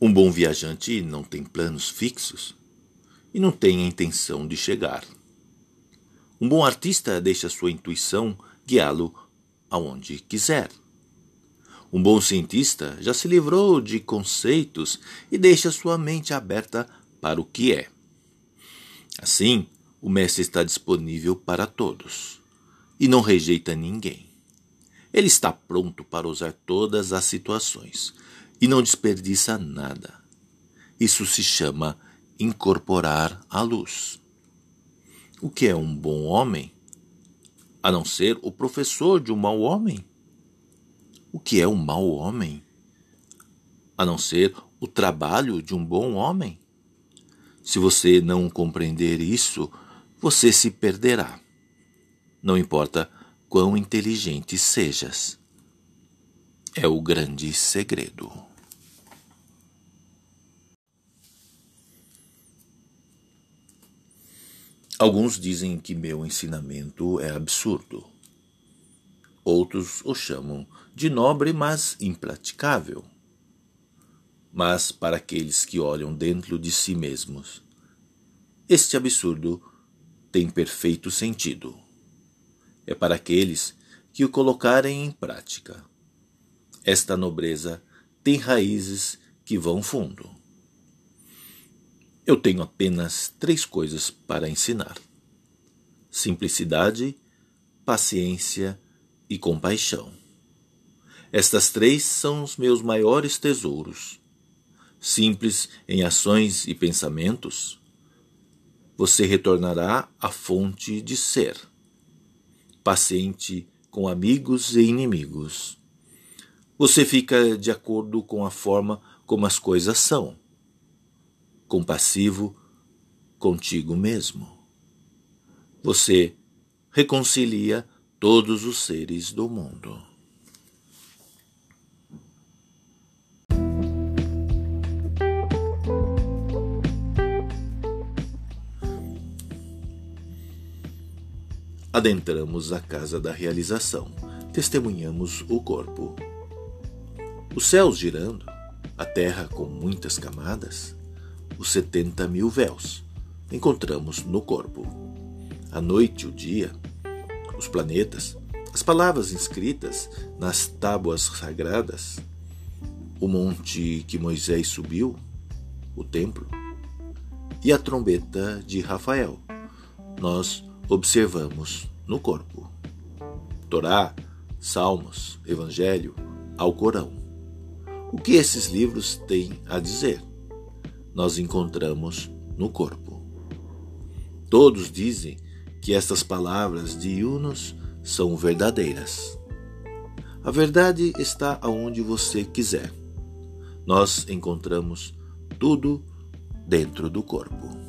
Um bom viajante não tem planos fixos e não tem a intenção de chegar. Um bom artista deixa sua intuição guiá-lo aonde quiser. Um bom cientista já se livrou de conceitos e deixa sua mente aberta para o que é. Assim, o Mestre está disponível para todos e não rejeita ninguém. Ele está pronto para usar todas as situações e não desperdiça nada. Isso se chama incorporar a luz. O que é um bom homem? A não ser o professor de um mau homem. O que é um mau homem? A não ser o trabalho de um bom homem. Se você não compreender isso, você se perderá. Não importa quão inteligente sejas. É o grande segredo. Alguns dizem que meu ensinamento é absurdo. Outros o chamam de nobre, mas impraticável. Mas para aqueles que olham dentro de si mesmos, este absurdo tem perfeito sentido. É para aqueles que o colocarem em prática. Esta nobreza tem raízes que vão fundo. Eu tenho apenas três coisas para ensinar: simplicidade, paciência e compaixão. Estas três são os meus maiores tesouros. Simples em ações e pensamentos, você retornará à fonte de ser. Paciente com amigos e inimigos. Você fica de acordo com a forma como as coisas são compassivo contigo mesmo. Você reconcilia todos os seres do mundo. Adentramos a casa da realização, testemunhamos o corpo. Os céus girando, a terra com muitas camadas, os setenta mil véus. Encontramos no corpo. A noite, o dia, os planetas, as palavras inscritas nas tábuas sagradas, o monte que Moisés subiu, o templo, e a trombeta de Rafael. Nós observamos no corpo. Torá, Salmos, Evangelho, Alcorão. O que esses livros têm a dizer? nós encontramos no corpo. Todos dizem que estas palavras de Yunus são verdadeiras. A verdade está aonde você quiser. Nós encontramos tudo dentro do corpo.